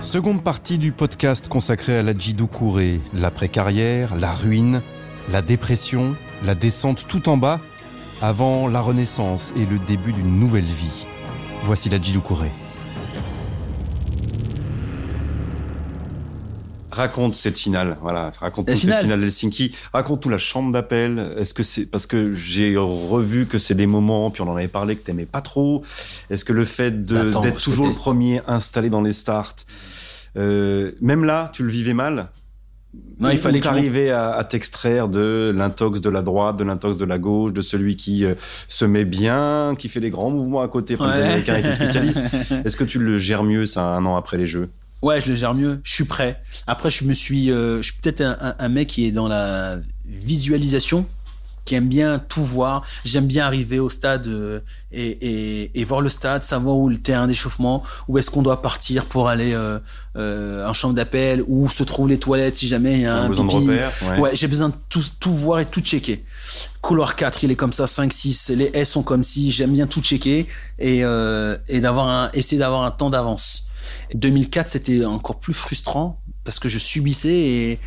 Seconde partie du podcast consacré à la Djidoukouré, l'après-carrière, la ruine, la dépression, la descente tout en bas, avant la renaissance et le début d'une nouvelle vie. Voici la Djidoukouré. Raconte cette finale, voilà. Raconte cette finale. finale d'Helsinki. Raconte-nous la chambre d'appel. Est-ce que c'est parce que j'ai revu que c'est des moments, puis on en avait parlé que t'aimais pas trop. Est-ce que le fait Attends, d'être toujours le premier installé dans les starts, euh, même là, tu le vivais mal? Non, il fallait arriver à, à t'extraire de l'intox de la droite, de l'intox de la gauche, de celui qui euh, se met bien, qui fait les grands mouvements à côté. Enfin, les Ouais. Américains étaient spécialistes. Est-ce que tu le gères mieux ça un an après les Jeux? Ouais, je le gère mieux. Je suis prêt. Après, je me suis, euh, je suis peut-être un, un- un mec qui est dans la visualisation, qui aime bien tout voir. J'aime bien arriver au stade euh, et, et, et voir le stade, savoir où le terrain d'échauffement, où est-ce qu'on doit partir pour aller euh, euh, en chambre d'appel, où se trouvent les toilettes si jamais il y a un besoin de pipi. repères, ouais. Ouais, j'ai besoin de tout, tout voir et tout checker. Couloir 4, il est comme ça, 5, 6, les S sont comme si, j'aime bien tout checker et, euh, et d'avoir un, essayer d'avoir un temps d'avance. 2004, c'était encore plus frustrant parce que je subissais et,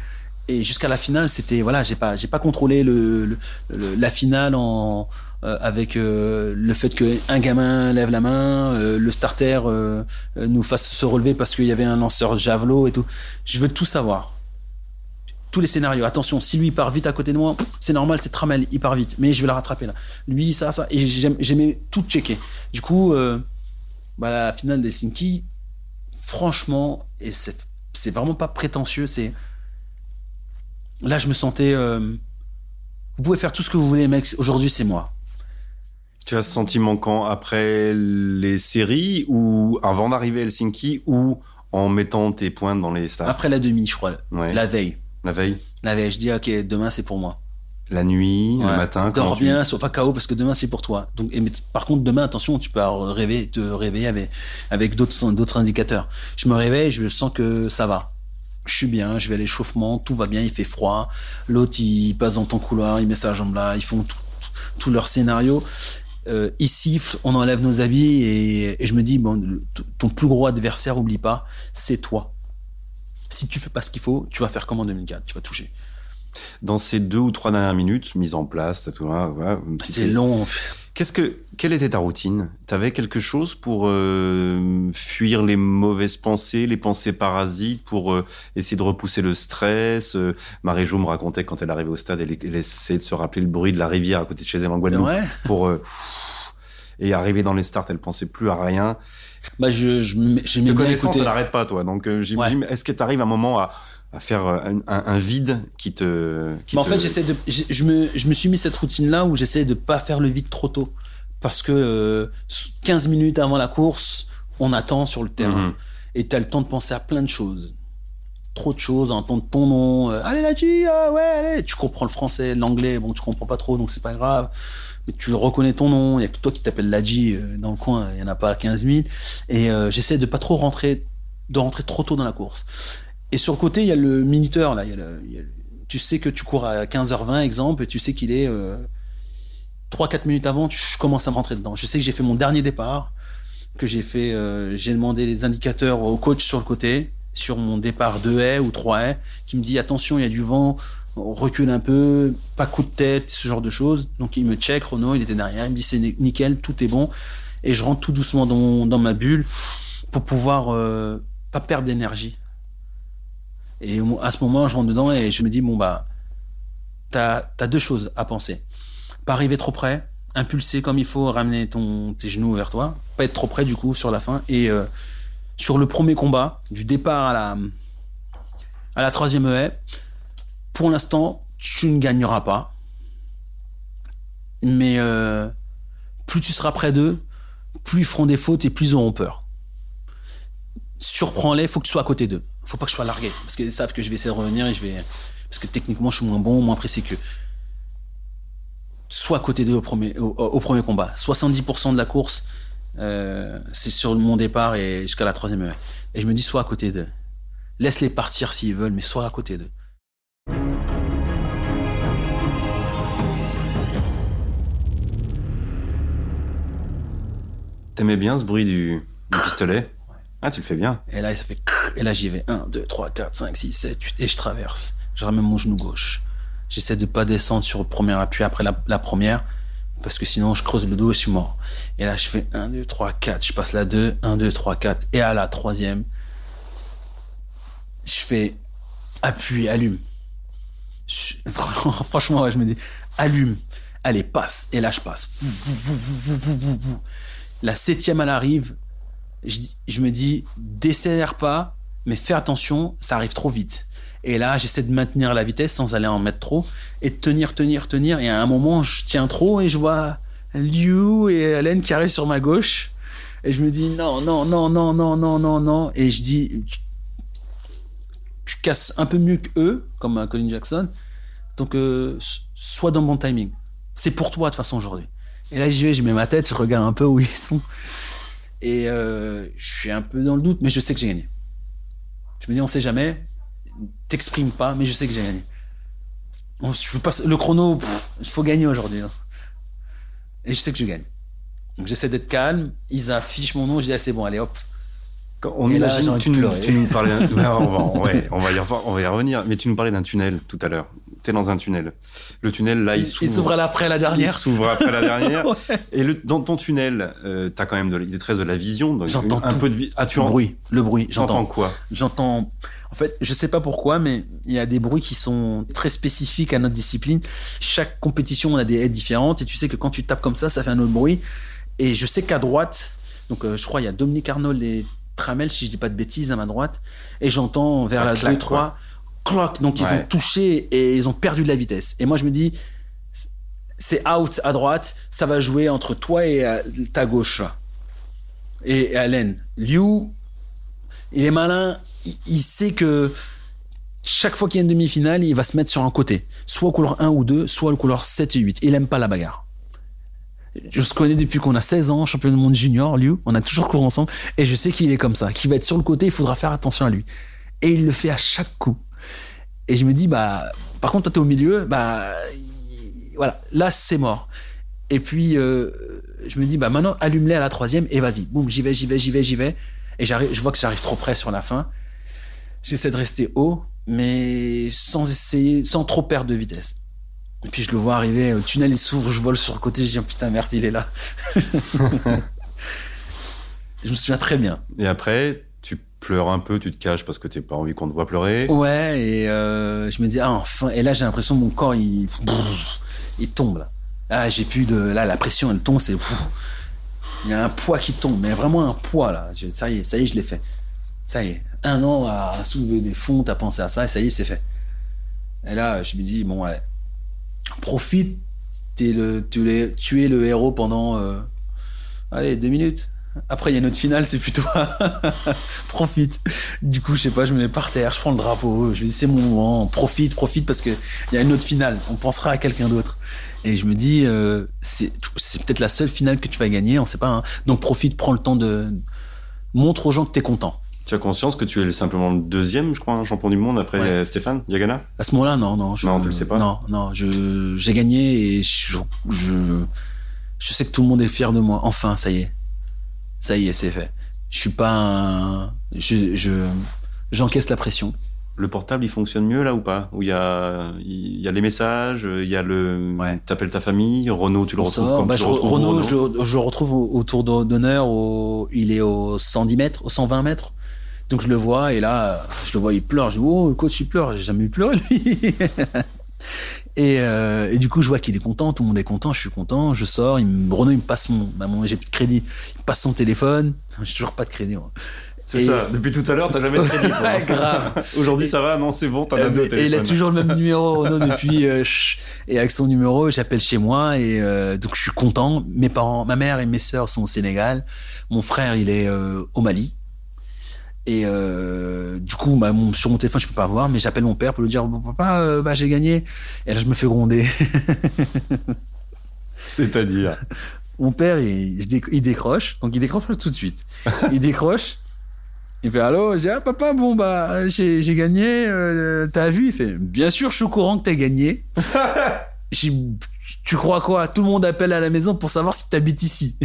et jusqu'à la finale, c'était voilà, j'ai pas j'ai pas contrôlé le, la finale euh, avec euh, le fait que un gamin lève la main, euh, le starter nous fasse se relever parce qu'il y avait un lanceur javelot et tout. Je veux tout savoir. Tous les scénarios. Attention, si lui part vite à côté de moi, c'est normal, c'est Tramel, il part vite, mais je vais la rattraper là. Lui, ça, ça, et j'aimais tout checker. Du coup, bah, la finale d'Helsinki, franchement, et c'est vraiment pas prétentieux, c'est là je me sentais. euh, vous pouvez faire tout ce que vous voulez, mec. Aujourd'hui, c'est moi. Tu as ce sentiment quand? Après les séries ou avant d'arriver à Helsinki ou en mettant tes pointes dans les stars? Après la demi, je crois, Ouais. la veille. La veille, La veille, je dis ok, demain c'est pour moi. la nuit, le matin, quand Dors tu... bien, sois pas KO parce que demain c'est pour toi. Donc, et, mais, par contre, demain, attention, tu peux rêver, te réveiller avec, avec d'autres, d'autres indicateurs. Je me réveille, je sens que ça va. Je suis bien, je vais à l'échauffement, tout va bien, il fait froid. L'autre, il passe dans ton couloir, il met sa jambe là, ils font tout, tout, tout leur scénario. Euh, ils sifflent, on enlève nos habits et, et je me dis, bon, le- ton plus gros adversaire, oublie pas, c'est toi. Si tu fais pas ce qu'il faut, tu vas faire comme en 2004, tu vas toucher. Dans ces deux ou trois dernières minutes, mise en place, tout, ouais, petit C'est long. Qu'est-ce que, quelle était ta routine? T'avais quelque chose pour euh, fuir les mauvaises pensées, les pensées parasites, pour euh, essayer de repousser le stress? Euh, Marie-Jo me racontait quand elle arrivait au stade, elle, elle essayait de se rappeler le bruit de la rivière à côté de chez elle en Guadeloupe pour euh, et arriver dans les starts, elle pensait plus à rien. Bah, je, je, j'aimais Te écouter. ça n'arrête pas, toi. Donc j'imagine. Est-ce que tu arrives un moment à, à faire un, un- un vide qui te, qui Mais en te- fait, j'essaie de, je me, je me suis mis cette routine-là où j'essaie de pas faire le vide trop tôt. Parce que euh, 15 minutes avant la course, on attend sur le terrain. Mhm. Et tu as le temps de penser à plein de choses. Trop de choses, à entendre ton nom. euh, allez, la G, ah ouais, allez. Tu comprends le français, l'anglais, bon, tu comprends pas trop, donc c'est pas grave. Mais tu reconnais ton nom. Il y a que toi qui t'appelles Ladji euh, dans le coin. Il y en a pas 15 000. Et euh, j'essaie de pas trop rentrer, de rentrer trop tôt dans la course. Et sur le côté, il y a le minuteur, là. Tu sais que tu cours à 15h20, exemple, et tu sais qu'il est euh, 3-4 minutes avant, je commence à me rentrer dedans. Je sais que j'ai fait mon dernier départ, que j'ai fait, euh, j'ai demandé les indicateurs au coach sur le côté, sur mon départ 2 haies ou 3 haies, qui me dit attention, il y a du vent, recule un peu, pas coup de tête, ce genre de choses. Donc il me check, Renault, il était derrière, il me dit c'est ni- nickel, tout est bon. Et je rentre tout doucement dans ma bulle pour pouvoir euh, pas perdre d'énergie. Et à ce moment, je rentre dedans et je me dis, bon, bah, t'as as deux choses à penser. Pas arriver trop près, impulser comme il faut, ramener ton, tes genoux vers toi, pas être trop près du coup sur la fin. Et euh, sur le premier combat, du départ à la, à la troisième haie, pour l'instant, tu ne gagneras pas. Mais euh, plus tu seras près d'eux, plus ils feront des fautes et plus ils auront peur. Surprends-les, faut que tu sois à côté d'eux. Faut pas que je sois largué. Parce qu'ils savent que je vais essayer de revenir et je vais. Parce que techniquement, je suis moins bon, moins précis qu'eux. Soit à côté d'eux au premier, au, premier combat. 70% de la course, euh, c'est sur mon départ et jusqu'à la troisième. Et je me dis, soit à côté d'eux. Laisse-les partir s'ils veulent, mais soit à côté d'eux. T'aimais bien ce bruit du pistolet? Ah, tu le fais bien. Et là, ça fait. Et là, j'y vais. 1, 2, 3, 4, 5, 6, 7, 8. Et je traverse. Je ramène mon genou gauche. J'essaie de pas descendre sur le premier appui après la, première. Parce que sinon, je creuse le dos et je suis mort. Et là, je fais 1, 2, 3, 4. Je passe la 2, 1, 2, 3, 4. Et à la troisième, je fais appui, allume. Franchement, je me dis, allume. Allez, passe. Et là, je passe. La septième, elle arrive je, me dis, décélère pas, mais fais attention, ça arrive trop vite. Et là, j'essaie de maintenir la vitesse sans aller en mettre trop et de tenir, tenir, tenir. Et à un moment, je tiens trop et je vois Liu et Hélène qui arrivent sur ma gauche. Et je me dis non, non, non, non, non, non, non, non. Et je dis, tu, casses un peu mieux que eux, comme euh, Colin Jackson. Donc, euh, sois dans mon timing. C'est pour toi de toute façon aujourd'hui. Et là, j'y vais, je mets ma tête, je regarde un peu où ils sont. Et euh, je suis un peu dans le doute, mais je sais que j'ai gagné. Je me dis, on sait jamais. T'exprimes pas, mais je sais que j'ai gagné. On- je le chrono, il faut gagner aujourd'hui. hein. Et je sais que je gagne. Donc j'essaie d'être calme. Ils affichent mon nom. Je dis, ah, c'est bon, allez hop. Quand on Et là, tu, nous, pleurer. tu nous parlais d'un- Ouais, on, va, ouais, on, va y revoir- on va y revenir, mais tu nous parlais d'un tunnel tout à l'heure. T'es dans un tunnel. Le tunnel, là, il s'ouvre. Il s'ouvre à l'après, la Il dernière. s'ouvre après la dernière. Ouais. Et le, dans ton tunnel, euh, t'as quand même de, la- il te reste de la vision. J'entends un tout. peu de vie. Ah, tu Le en- bruit, le bruit. J'entends quoi? J'entends. En fait, je sais pas pourquoi, mais il y a des bruits qui sont très spécifiques à notre discipline. Chaque compétition, on a des aides différentes, et tu sais que quand tu tapes comme ça, ça fait un autre bruit. Et je sais qu'à droite, donc euh, je crois il y a Dominique Arnold et Tramel, si je dis pas de bêtises, à ma droite, et j'entends vers Ça la claque, 2-3, donc ils Ouais. ont touché et ils ont perdu de la vitesse. Et moi je me dis, c'est out à droite, ça va jouer entre toi et euh, ta gauche. Et, et Allen, Liu, il est malin, il, il sait que chaque fois qu'il y a une demi-finale, il va se mettre sur un côté. Soit couleur 1 ou 2, soit au couleur 7 et 8. Il aime pas la bagarre. Je se connais depuis qu'on a 16 ans, champion du monde junior, Liu. On a toujours couru ensemble. Et je sais qu'il est comme ça, qu'il va être sur le côté, il faudra faire attention à lui. Et il le fait à chaque coup. Et je me dis, bah, par contre, toi, t'es au milieu, bah, il- voilà, là, c'est mort. Et puis, euh, je me dis, bah, maintenant, allume-les à la troisième et vas-y. Boum, j'y vais, j'y vais, j'y vais, j'y vais. Et j'arrive, je vois que j'arrive trop près sur la fin. J'essaie de rester haut, mais sans essayer, sans trop perdre de vitesse. Et puis je le vois arriver, le tunnel il s'ouvre, je vole sur le côté, je dis putain merde, il est là. je me souviens très bien. Et après, pleures un peu, tu te caches parce que t'as pas envie qu'on te voit pleurer. Ouais, et euh, je me dis ah enfin, et là j'ai l'impression que mon corps il, tombe là. Ah j'ai plus de, là la pression elle tombe, c'est il y a un poids qui tombe, mais vraiment un poids là. Ça y est, ça y est, je l'ai fait. Ça y est, un an à soulever des fonds, t'as pensé à ça, et ça y est, c'est fait. Et là, je me dis, bon, ouais, profite, t'es le, tu, es, tu le héros pendant, euh, allez, deux minutes. Après, il y a notre finale, c'est plutôt, profite. Du coup, je sais pas, je me mets par terre, je prends le drapeau, je me dis, c'est mon moment, profite, profite, parce que il y a une autre finale, on pensera à quelqu'un d'autre. Et je me dis, euh, c'est peut-être la seule finale que tu vas gagner, on sait pas. hein. Donc profite, prends le temps de montre aux gens que t'es content. Tu as conscience que tu es simplement le deuxième, je crois, un champion du monde après Ouais. euh, Stéphane Diagana? À ce moment-là, non, non. Je, Non, tu le sais pas Non, non. J'ai gagné et je, je je sais que tout le monde est fier de moi. Enfin, ça y est, ça y est, c'est fait. Je suis pas un, je je j'encaisse la pression. Le portable, il fonctionne mieux là ou pas? Où il y a, il y a les messages, il y a le. Ouais. T'appelles ta famille, Renaud, tu le retrouves sort. comme Bah, tu je, le retrouves Renaud. je, le- je le retrouve au, au tour d'hon- d'honneur. Au, il est au 110 mètres, au 120 mètres. Donc je le vois et là, je le vois, il pleure. Je dis, oh, coach, il pleure. J'ai jamais vu pleurer lui. et, euh, et du coup, je vois qu'il est content. Tout le monde est content. Je suis content. Je sors. Il me, Renaud, il me passe mon, bah, mon j'ai plus de crédit. Il me passe son téléphone. J'ai toujours pas de crédit. moi. C'est ça. Depuis tout à l'heure, t'as jamais de crédit. toi. Ouais, grave. Aujourd'hui, ça va? Non, c'est bon, t'en as Euh, deux. et il a toujours le même numéro, Renaud, depuis. euh, et avec son numéro, j'appelle chez moi et euh, donc je suis content. Mes parents, ma mère et mes sœurs sont au Sénégal. Mon frère, il est euh, au Mali. Et euh, du coup, bah, mon, sur mon téléphone, je peux pas voir, mais j'appelle mon père pour lui dire bon, papa, euh, bah, j'ai gagné. Et là, je me fais gronder. C'est-à-dire mon père, il, décroche, donc il décroche tout de suite. Il décroche. Il fait allô, j'ai ah papa bon bah j'ai gagné, euh, t'as vu? Il fait bien sûr je suis au courant que t'as gagné. Tu crois quoi? Tout le monde appelle à la maison pour savoir si t'habites ici.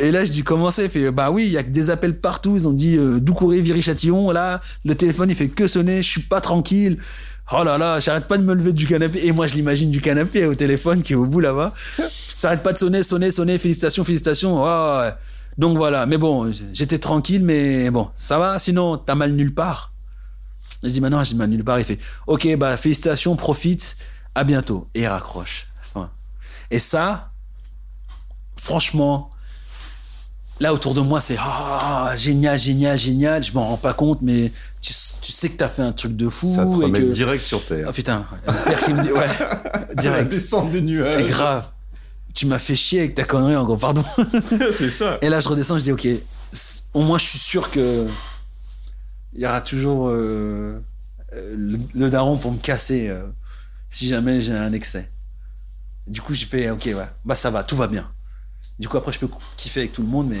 Et là je dis comment ça Il fait bah oui il y a que des appels partout. Ils ont dit euh, Doucouré, Viry-Châtillon. Là le téléphone il fait que sonner. Je suis pas tranquille. Oh là là, j'arrête pas de me lever du canapé. Et moi je l'imagine du canapé au téléphone qui est au bout là-bas. Ça arrête pas de sonner, sonner, sonner. Félicitations, félicitations. Oh. Donc voilà, mais bon, j'étais tranquille, mais bon, ça va, sinon t'as mal nulle part. Je dis maintenant, j'ai mal nulle part. Il fait, ok, bah félicitations, profite, à bientôt. Et il raccroche. Enfin, et ça, franchement, là autour de moi, c'est ah génial, génial, génial. Je m'en rends pas compte, mais tu, tu sais que t'as fait un truc de fou. Ça te et remet que... direct sur terre. Ah putain, le père qui me dit, ouais, direct. descente des Et nuages. grave. Tu m'as fait chier avec ta connerie, en gros, pardon. C'est ça. Et là, je redescends, je dis, ok, au moins, je suis sûr que il y aura toujours euh, le, le daron pour me casser euh, si jamais j'ai un excès. Du coup, j'ai fait, ok, ouais, bah ça va, tout va bien. Du coup, après, je peux kiffer avec tout le monde, mais.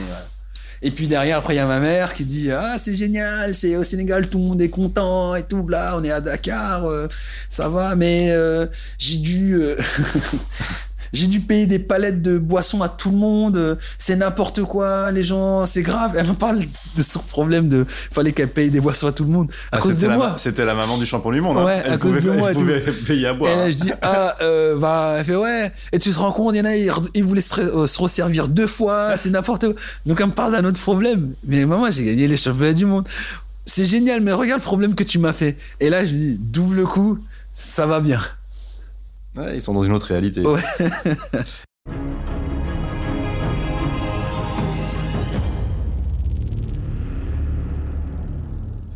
Et puis derrière, après, il y a ma mère qui dit Ah, c'est génial, c'est au Sénégal, tout le monde est content et tout, bla, on est à Dakar, euh, ça va, mais euh, j'ai dû. euh, J'ai dû payer des palettes de boissons à tout le monde, euh, c'est n'importe quoi, les gens, c'est grave. Elle me parle de son problème de fallait qu'elle paye des boissons à tout le monde à Ah, cause de moi. C'était la maman du champion du monde. hein. Ouais, elle à cause pouvait, de moi elle pouvait payer à boire. Et là, je dis, ah, euh, bah, elle fait, ouais. Et tu te rends compte, il y en a, ils, ils voulaient se, euh, se resservir deux fois, c'est n'importe quoi. Donc, elle me parle d'un autre problème. Mais maman, j'ai gagné les championnats du monde. C'est génial, mais regarde le problème que tu m'as fait. Et là, je me dis, double coup, ça va bien. Ouais, ils sont dans une autre réalité. Ouais.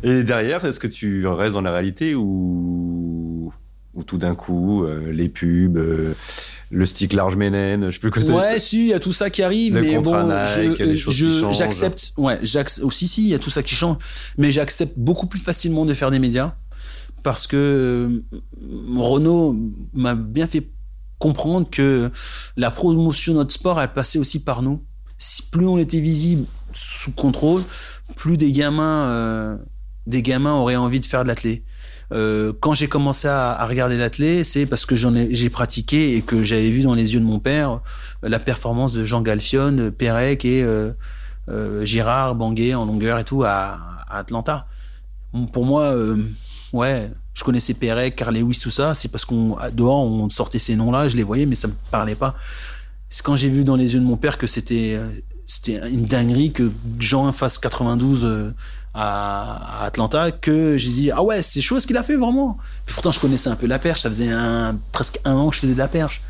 Et derrière, est-ce que tu restes dans la réalité ou, ou tout d'un coup, euh, les pubs, euh, le stick large ménène, je sais plus quoi Ouais, si, il y a tout ça qui arrive. Le mais bon, Nike, je- les choses je- qui changent. J'accepte, ouais, j'accepte, aussi, si, il y a tout ça qui change. Mais j'accepte beaucoup plus facilement de faire des médias parce que euh, Renault m'a bien fait comprendre que la promotion de notre sport, elle passait aussi par nous. Plus on était visible sous contrôle, plus des gamins, euh, des gamins auraient envie de faire de l'athlé. Euh, quand j'ai commencé à, regarder l'athlé, c'est parce que j'en ai, j'ai pratiqué et que j'avais vu dans les yeux de mon père la performance de Jean Galfione, Pérec et euh, Girard, Banguet en longueur et tout à, Atlanta. Pour moi, ouais, je connaissais Pérec, Carl Lewis, tout ça. C'est parce qu'on dehors on sortait ces noms-là, je les voyais, mais ça me parlait pas. C'est quand j'ai vu dans les yeux de mon père que c'était euh, c'était une dinguerie que Jean fasse 92 euh, à, Atlanta que j'ai dit ah ouais c'est chaud ce qu'il a fait vraiment. Puis pourtant je connaissais un peu la perche, ça faisait presque un an que je faisais de la perche.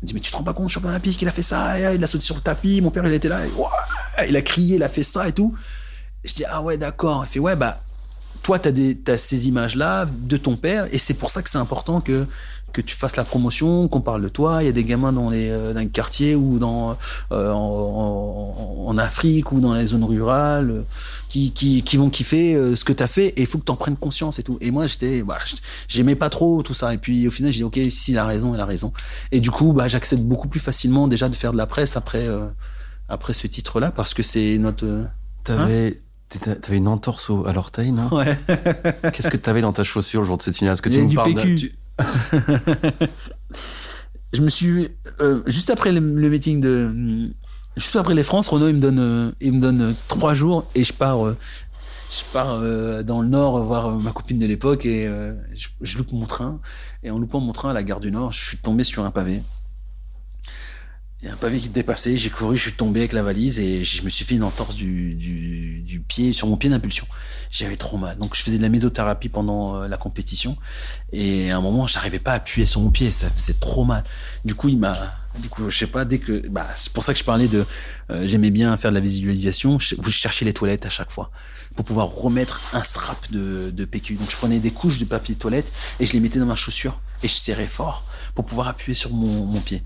Il me dit mais tu te rends pas compte champion olympique il a fait ça, et, il a sauté sur le tapis, mon père il était là, il a crié, il a fait ça et tout. Je dis ah ouais d'accord. Il fait ouais bah toi t'as des t'as ces images là de ton père et c'est pour ça que c'est important que que tu fasses la promotion, qu'on parle de toi. Il y a des gamins dans les euh, dans les quartiers ou dans euh, en, en- en Afrique ou dans les zones rurales euh, qui, qui, qui vont kiffer euh, ce que tu as fait et il faut que tu en prennes conscience et tout. Et moi, j'étais, bah, j'aimais pas trop tout ça. Et puis au final, j'ai dit, OK, s'il a raison, il a raison. Et du coup, bah, j'accepte beaucoup plus facilement déjà de faire de la presse après, euh, après ce titre-là parce que c'est notre. euh, T'avais t'étais- t'avais une entorse au- à l'orteil, non? Ouais. Qu'est-ce que t'avais dans ta chaussure le jour de cette finale Est-ce que tu nous du parles PQ. tu- je me suis euh, juste après le, le meeting de juste après les France Renault il me donne euh, il me donne euh, trois jours et je pars euh, je pars dans le nord voir ma copine de l'époque et je, je loupe mon train et en loupant mon train à la gare du Nord je suis tombé sur un pavé il y a un pavé qui dépassait j'ai couru je suis tombé avec la valise et je me suis fait une entorse du, du, du pied sur mon pied d'impulsion j'avais trop mal donc je faisais de la médothérapie pendant euh, la compétition et à un moment, j'arrivais pas à appuyer sur mon pied, ça faisait trop mal. Du coup, il m'a, du coup, je sais pas, dès que, bah, c'est pour ça que je parlais de, euh, j'aimais bien faire de la visualisation. Je, vous cherchez les toilettes à chaque fois pour pouvoir remettre un strap de, de PQ. Donc, je prenais des couches de papier toilette et je les mettais dans ma chaussure et je serrais fort pour pouvoir appuyer sur mon, mon pied.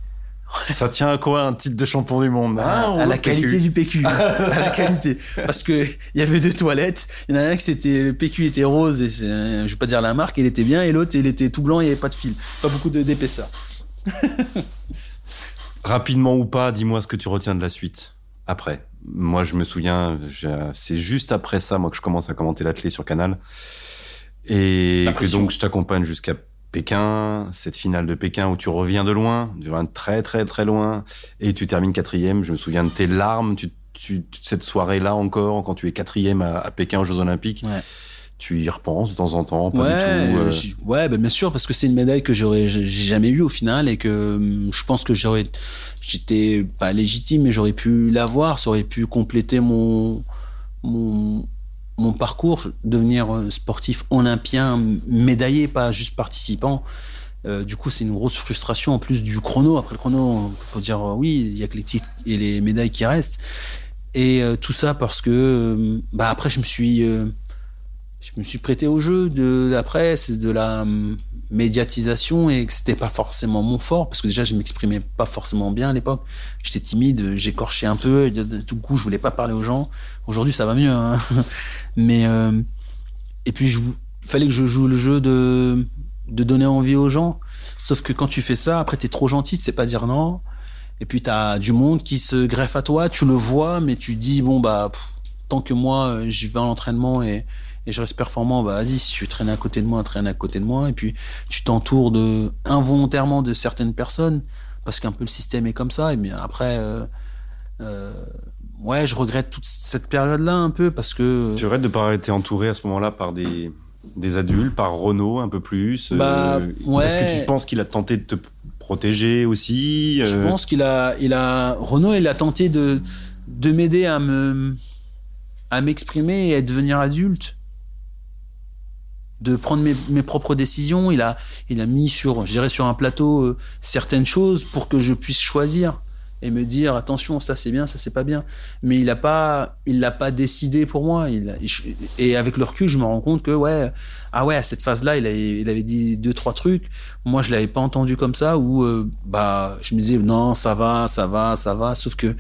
Ça tient à quoi un titre de champion du monde ah, À la qualité du PQ. à la qualité. Parce que il y avait deux toilettes. Il y en a un qui c'était le PQ était rose et je vais pas dire la marque, il était bien, et l'autre il était tout blanc, il y avait pas de fil, pas beaucoup de d'épaisseur. Rapidement ou pas, dis-moi ce que tu retiens de la suite. Après, moi je me souviens, c'est juste après ça, moi que je commence à commenter l'athlé sur Canal, et que donc je t'accompagne jusqu'à Pékin, cette finale de Pékin où tu reviens de loin, tu reviens très très très loin, et tu termines quatrième. Je me souviens de tes larmes, tu, tu cette soirée-là encore, quand tu es quatrième à, Pékin aux Jeux Olympiques. Tu y repenses de temps en temps, pas du tout. Euh... Ouais, ben bien sûr, parce que c'est une médaille que j'aurais jamais eue au final et que hum, je pense que j'aurais, j'étais pas légitime, mais j'aurais pu l'avoir, ça aurait pu compléter mon mon mon parcours, devenir euh, sportif olympien, médaillé, pas juste participant. Euh, du coup, c'est une grosse frustration en plus du chrono. Après le chrono, il faut dire euh, oui, il y a que les titres et les médailles qui restent. Et tout ça parce que, bah après, je me suis, je me suis prêté au jeu de la presse, de la médiatisation et que c'était pas forcément mon fort parce que déjà je m'exprimais pas forcément bien à l'époque. J'étais timide j'écorchais un peu de, tout coup je voulais pas parler aux gens. Aujourd'hui ça va mieux hein. mais euh, et puis il fallait que je joue le jeu de de donner envie aux gens. Sauf que quand tu fais ça après t'es trop gentil tu sais pas dire non. Et puis t'as du monde qui se greffe à toi. Tu le vois mais tu dis bon bah tant que moi je vais à l'entraînement et et je reste performant, bah vas-y, si tu traînes à côté de moi, traîne à côté de moi, et puis tu t'entoures de involontairement de certaines personnes, parce qu'un peu le système est comme ça, et bien après, euh, euh, ouais, je regrette toute cette période-là un peu, parce que... Tu regrettes de pas avoir été entouré à ce moment-là par des, des adultes, par Renault un peu plus euh, bah, ouais. Est-ce que tu penses qu'il a tenté de te protéger aussi Je pense qu'il a, il a, Renault, il a tenté de, de m'aider à me, à m'exprimer et à devenir adulte de prendre mes, mes, propres décisions. Il a, il a mis sur, je sur un plateau euh, certaines choses pour que je puisse choisir et me dire attention, ça c'est bien, ça c'est pas bien. Mais il a pas, il l'a pas décidé pour moi. Il, et avec le recul, je me rends compte que ouais, ah ouais, à cette phase-là, il, il avait dit deux trois trucs. Moi, je l'avais pas entendu comme ça. Ou euh, bah, je me disais non, ça va, ça va, ça va. Sauf que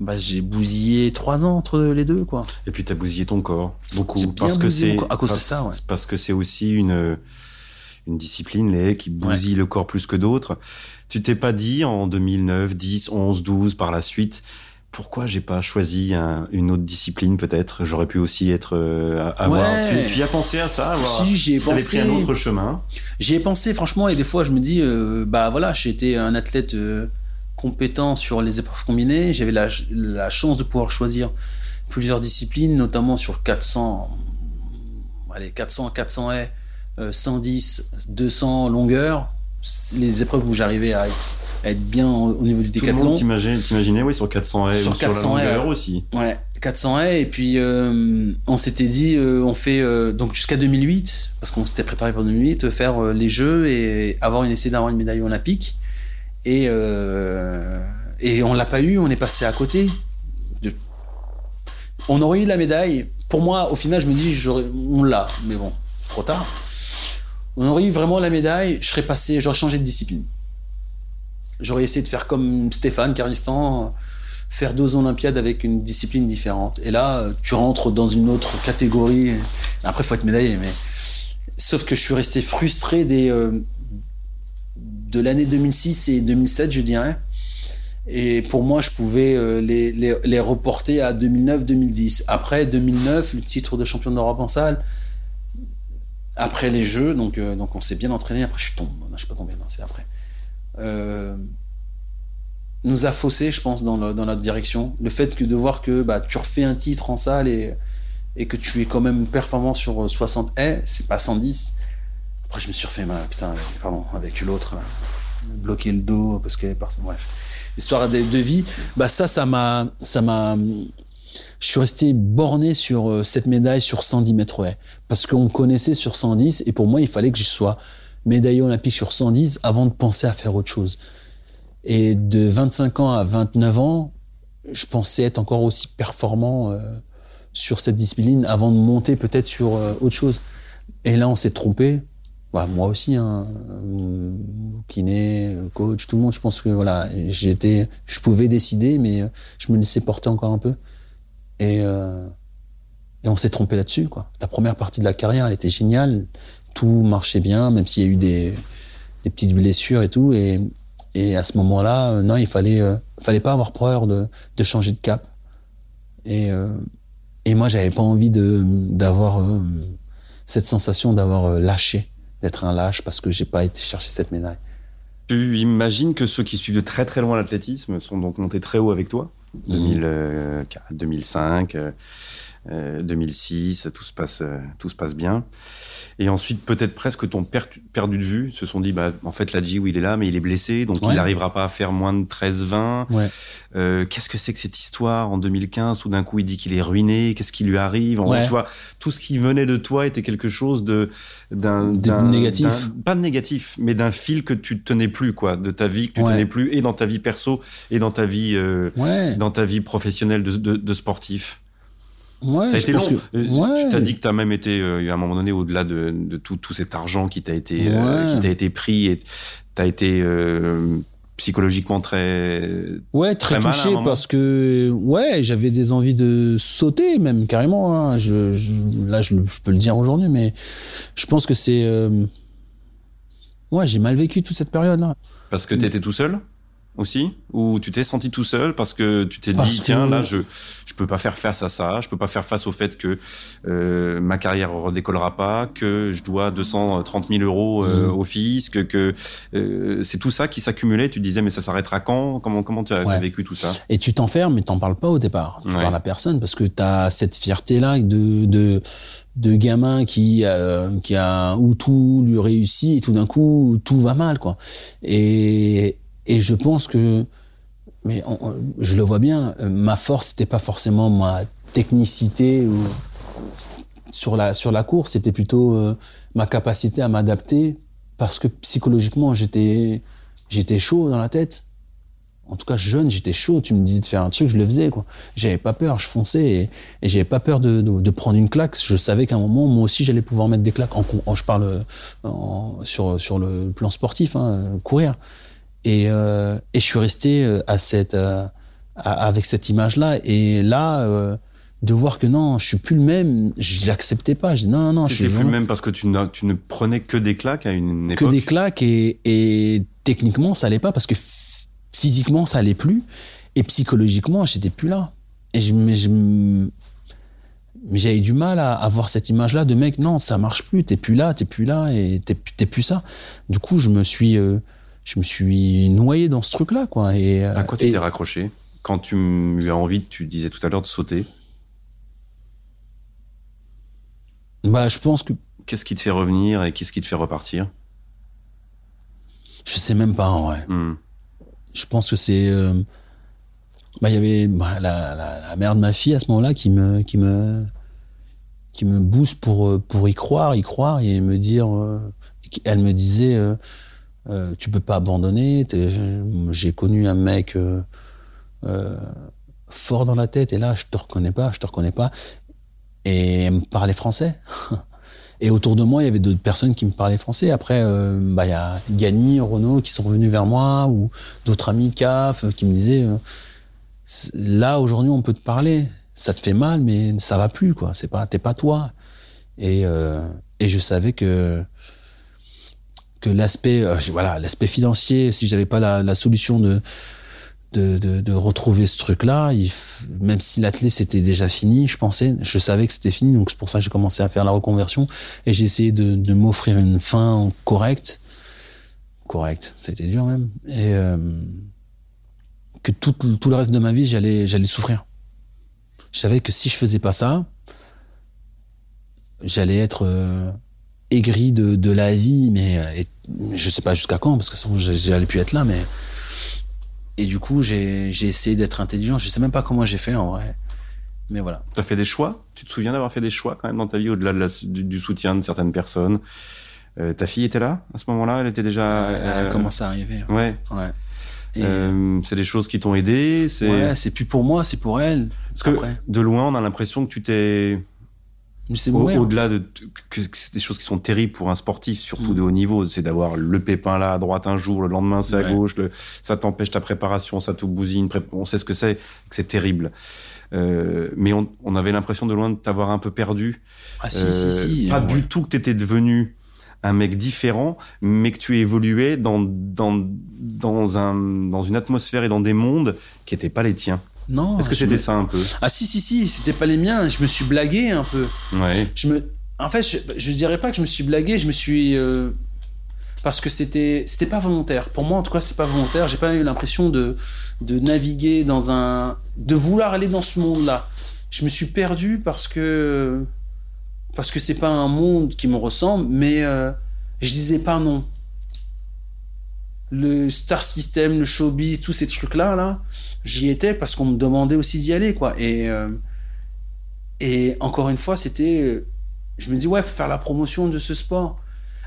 bah, j'ai bousillé trois ans entre les deux, quoi. Et puis t'as bousillé ton corps beaucoup parce que c'est à cause de ça, ouais. parce que c'est aussi une une discipline les qui bousille le corps plus que d'autres. Tu t'es pas dit en 2009, 10, 11, 12 par la suite pourquoi j'ai pas choisi une autre discipline peut-être? J'aurais pu aussi être euh, avoir. Tu, y as pensé à ça avoir, Si j'ai pensé. pris un autre chemin? J'y ai pensé franchement et des fois je me dis euh, bah voilà été un athlète euh, compétent sur les épreuves combinées. J'avais la, la, chance de pouvoir choisir plusieurs disciplines, notamment sur 400, allez, 400, 400 haies, 110, 200 longueur. Les épreuves où j'arrivais à être, bien au niveau du décathlon. Tout le t'imaginais, oui, sur 400 haies, sur, 400 la longueur aussi. Ouais, 400 haies. Et puis, euh, on s'était dit, euh, on fait, euh, donc jusqu'à 2008, parce qu'on s'était préparé pour 2008, faire les Jeux et avoir une essai d'avoir une médaille olympique. Et, euh, et on l'a pas eu, on est passé à côté. On aurait eu la médaille. Pour moi, au final, je me dis, on l'a, mais bon, c'est trop tard. On aurait eu vraiment la médaille, je serais passé, j'aurais changé de discipline. J'aurais essayé de faire comme Stéphane Caristan, faire deux Olympiades avec une discipline différente. Et là, tu rentres dans une autre catégorie. Après, il faut être médaillé, mais sauf que je suis resté frustré des, euh, de l'année 2006 et 2007, je dirais. Et pour moi, je pouvais euh, les, les, reporter à 2009-2010. Après 2009, le titre de champion d'Europe en salle. Après les Jeux, donc, euh, donc on s'est bien entraîné. Après, je tombe. Non, je suis pas tombé, non, c'est après. Euh, nous a faussé, je pense, dans, dans, notre direction. Le fait que de voir que bah, tu refais un titre en salle et, et que tu es quand même performant sur 60 haies, c'est pas 110. Après, je me suis refait mal, putain, pardon, avec l'autre, bloquer le dos parce qu'elle est partie. Bref. Histoire de, vie, bah ça, ça m'a, ça m'a, je suis resté borné sur euh, cette médaille sur 110 mètres. Parce qu'on connaissait sur 110 et pour moi, il fallait que je sois médaillé olympique sur 110 avant de penser à faire autre chose. Et de 25 ans à 29 ans, je pensais être encore aussi performant euh, sur cette discipline avant de monter peut-être sur euh, autre chose. Et là, on s'est trompé bah, moi aussi, hein, euh, kiné, coach, tout le monde, je pense que voilà, j'étais, je pouvais décider, mais je me laissais porter encore un peu. Et, euh, et on s'est trompé là-dessus, quoi. La première partie de la carrière, elle était géniale, tout marchait bien, même s'il y a eu des, des petites blessures et tout. Et, et à ce moment-là, euh, non, il fallait, fallait pas avoir peur de, de changer de cap. Et, euh, et moi, j'avais pas envie de d'avoir cette sensation d'avoir lâché, d'être un lâche parce que j'ai pas été chercher cette médaille. Tu imagines que ceux qui suivent de très très loin l'athlétisme sont donc montés très haut avec toi? 2004, 2005, euh, euh, 2006, tout se passe, euh, tout se passe bien. Et ensuite, peut-être presque per- perdu de vue, se sont dit, bah, en fait, la G, il est là, mais il est blessé, donc Ouais. il n'arrivera pas à faire moins de 13-20. Ouais. Euh, Qu'est-ce que c'est que cette histoire en 2015 Tout d'un coup, il dit qu'il est ruiné. Qu'est-ce qui lui arrive? En- Ouais. Tu vois, tout ce qui venait de toi était quelque chose de d'un négatif. Pas de négatif, mais d'un fil que tu tenais plus, quoi, de ta vie que tu tenais plus, et dans ta vie perso et dans ta vie, euh, Ouais. dans ta vie professionnelle de, de, de sportif. Ouais Ça a été long. que- Euh, ouais. Tu t'as dit que tu as même été, euh, à un moment donné, au-delà de, de tout, tout cet argent qui t'a été, euh, Ouais. qui t'a été pris et tu as été euh, psychologiquement très. Ouais, très, touché parce que ouais, j'avais des envies de sauter même carrément. hein. Je, je- là, je, je peux le dire aujourd'hui, mais je pense que c'est ouais, j'ai mal vécu toute cette période là. Parce que tu étais tout seul? Aussi Ou tu t'es senti tout seul parce que tu t'es dit, que- tiens, là, je je peux pas faire face à ça, je peux pas faire face au fait que euh, ma carrière redécollera pas, que je dois 230 000 euros euh, Mhm. au fisc, que euh, c'est tout ça qui s'accumulait. Tu disais, mais ça s'arrêtera quand? Comment comment tu as Ouais. vécu tout ça? Et tu t'enfermes, mais t'en parles pas au départ. Tu Ouais. parles à personne parce que t'as cette fierté là de de de gamin qui euh, qui a où tout lui réussit et tout d'un coup tout va mal quoi. Et et je pense que mais je le vois bien, euh, ma force c'était pas forcément ma technicité ou sur la sur la course, c'était plutôt euh, ma capacité à m'adapter parce que psychologiquement j'étais j'étais chaud dans la tête. En tout cas jeune, j'étais chaud. Tu me disais de faire un truc, je le faisais quoi. J'avais pas peur, je fonçais et, j'avais pas peur de, de, prendre une claque. Je savais qu'à un moment, moi aussi, j'allais pouvoir mettre des claques. En, en- je parle sur sur le plan sportif, hein, courir. Et, euh, et je suis resté euh, à cette, euh, à- avec cette image-là. Et là, euh, de voir que non, je suis plus le même, je l'acceptais pas. Je dis non, non, je suis plus le même parce que tu, tu ne prenais que des claques à une que époque. des claques et, et techniquement ça allait pas parce que physiquement ça allait plus et psychologiquement j'étais plus là. Et je, mais je, j'avais du mal à avoir cette image-là de mec, non, ça marche plus, t'es plus là, t'es plus là et t'es plus ça. Du coup, je me suis, euh, je me suis noyé dans ce truc-là, quoi. Et, À quoi tu t'es raccroché Quand tu eu envie, tu disais tout à l'heure, de sauter, bah, je pense que, qu'est-ce qui te fait revenir et qu'est-ce qui te fait repartir? Je sais même pas, en vrai. Hmm. je pense que c'est euh, bah il y avait bah, la, la, la mère de ma fille à ce moment-là qui me qui me qui me booste pour euh, pour y croire y croire et me dire euh, elle me disait euh, euh, tu peux pas abandonner j'ai connu un mec euh, euh, fort dans la tête et là je te reconnais pas je te reconnais pas et elle me parlait français Et autour de moi, il y avait d'autres personnes qui me parlaient français. Après, euh, bah, il y a Gany, Renaud qui sont venus vers moi, ou d'autres amis CAF qui me disaient là aujourd'hui, on peut te parler. Ça te fait mal, mais ça va plus, quoi. C'est pas, pas toi. Et et je savais que l'aspect, euh, voilà, l'aspect financier, si j'avais pas la, solution de de, de, de retrouver ce truc-là, il f- même si l'athlète c'était déjà fini, je pensais, je savais que c'était fini, donc c'est pour ça que j'ai commencé à faire la reconversion et j'ai essayé de, de m'offrir une fin correcte, correcte, ça a été dur même, et euh, que tout, tout le reste de ma vie j'allais j'allais souffrir. Je savais que si je faisais pas ça, j'allais être euh, aigri de, de la vie, mais euh, et, je sais pas jusqu'à quand, parce que sinon j'allais plus être là, mais et du coup, j'ai essayé d'être intelligent. Je sais même pas comment j'ai fait en vrai. Mais voilà. T'as fait des choix? Tu te souviens d'avoir fait des choix quand même dans ta vie au-delà de du, du soutien de certaines personnes? Euh, Ta fille était là à ce moment-là? Elle était déjà. Elle a euh, commencé à arriver. Ouais. Ouais. Euh, c'est des choses qui t'ont aidé. C'est ouais, c'est plus pour moi, c'est pour elle. parce que après. de loin, on a l'impression que tu t'es. Au-delà de que, que c'est des choses qui sont terribles pour un sportif, surtout Mm. de haut niveau, c'est d'avoir le pépin là à droite un jour, le lendemain c'est à Ouais. gauche, le, ça t'empêche ta préparation, ça te bousine, on sait ce que c'est, que c'est terrible. Euh, mais on, on avait l'impression de loin de t'avoir un peu perdu. Ah si, Euh, si, si. Pas Ouais. du tout que t'étais devenu un mec différent, mais que tu évoluais dans, dans, dans, un, dans une atmosphère et dans des mondes qui n'étaient pas les tiens. Non. Est-ce que c'était me- ça un peu? Ah si, si, si, c'était pas les miens. Je me suis blagué un peu. Ouais. Je me... En fait, je, je dirais pas que je me suis blagué, je me suis... euh, Parce que c'était c'était pas volontaire. Pour moi, en tout cas, c'est pas volontaire. J'ai pas eu l'impression de, de naviguer dans un... de vouloir aller dans ce monde-là. Je me suis perdu parce que... Parce que c'est pas un monde qui me ressemble, mais euh, je disais pas non. Le star system, le showbiz, tous ces trucs-là, là, j'y étais parce qu'on me demandait aussi d'y aller, quoi. Et, euh, et encore une fois, c'était. euh, Je me dis, ouais, faut faire la promotion de ce sport.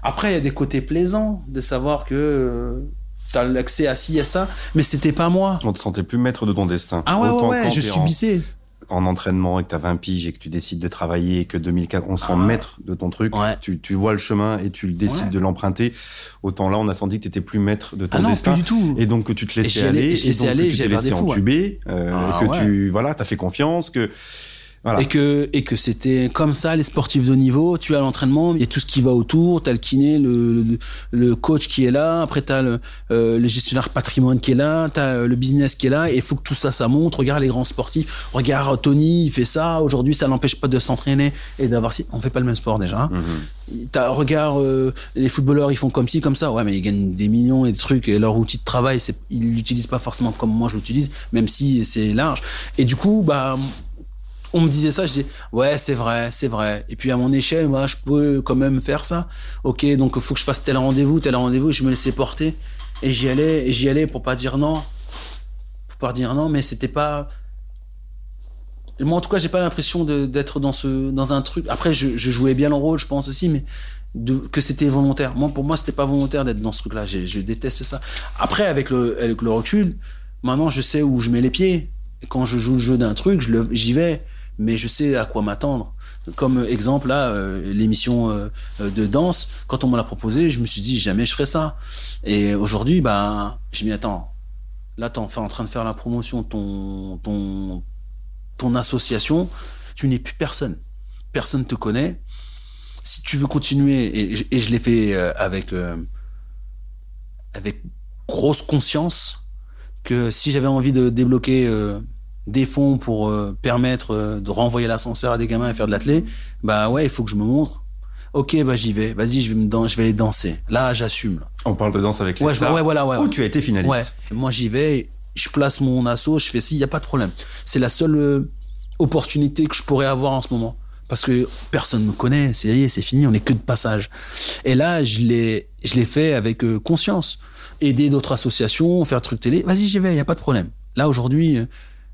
Après, il y a des côtés plaisants de savoir que tu as l'accès à ci et à ça, mais c'était pas moi. On te sentait plus maître de ton destin. Ah ouais, ouais, Autant ouais, je subissais. En entraînement et que tu as 20 piges et que tu décides de travailler et que 2004, on s'en Ah. maître de ton truc, Ouais. tu, tu vois le chemin et tu le décides Ouais. de l'emprunter. Autant là, on a senti que tu étais plus maître de ton Ah non, destin. plus du tout. Et donc que tu te laissais aller, et donc que tu t'es laissé entuber, que tu voilà, t'as fait confiance, que voilà. Et que, et que c'était comme ça, les sportifs de haut niveau, tu as l'entraînement, il y a tout ce qui va autour, tu as le kiné, le, le, le coach qui est là, après tu as le, euh, le gestionnaire patrimoine qui est là, tu as le business qui est là, et il faut que tout ça, ça monte. Regarde les grands sportifs, regarde Tony, il fait ça, aujourd'hui ça l'empêche pas de s'entraîner et d'avoir si... On fait pas le même sport déjà. hein. Mhm. T'as, regarde, euh, les footballeurs, ils font comme ci, comme ça. Ouais, mais ils gagnent des millions et des trucs. Et leur outil de travail, c'est, ils l'utilisent pas forcément comme moi je l'utilise, même si c'est large. Et du coup, bah, on me disait ça, je disais, ouais, c'est vrai, c'est vrai. Et puis à mon échelle, moi, je peux quand même faire ça. Ok, donc faut que je fasse tel rendez-vous, tel rendez-vous. Je me laissais porter. Et j'y allais, et j'y allais pour pas dire non. Pour pas dire non, mais c'était pas. Moi, en tout cas, j'ai pas l'impression d'être dans ce dans un truc. Après, je, jouais bien le rôle, je pense aussi, mais que c'était volontaire. Moi, pour moi, c'était pas volontaire d'être dans ce truc-là. Je déteste ça. Après, avec le avec le recul, maintenant, je sais où je mets les pieds. Quand je joue le jeu d'un truc, j'y vais, mais je sais à quoi m'attendre. Comme euh, exemple là, euh, l'émission euh, de danse, quand on me l'a proposé, je me suis dit jamais je ferais ça. Et aujourd'hui, bah, je m'y attends. Là, t'es en train de faire la promotion ton ton ton association, tu n'es plus personne. Personne te connaît. Si tu veux continuer, et, je- l'ai fait avec avec grosse conscience que si j'avais envie de débloquer des fonds pour euh, permettre euh, de renvoyer l'ascenseur à des gamins et faire de l'athlé, bah ouais, il faut que je me montre. Ok, bah j'y vais. Vas-y, je vais me dan- je vais aller danser. Là, j'assume. On parle de danse avec les Ouais, stars. ouais, voilà, ouais. Où tu as été finaliste? Ouais, moi j'y vais, je place mon assaut, je fais ci, il y a pas de problème. C'est la seule euh, opportunité que je pourrais avoir en ce moment. Parce que personne me connaît, c'est c'est fini, on est que de passage. Et là, je l'ai, je l'ai fait avec euh, conscience. Aider d'autres associations, faire truc télé, vas-y, j'y vais, il y a pas de problème. Là, aujourd'hui,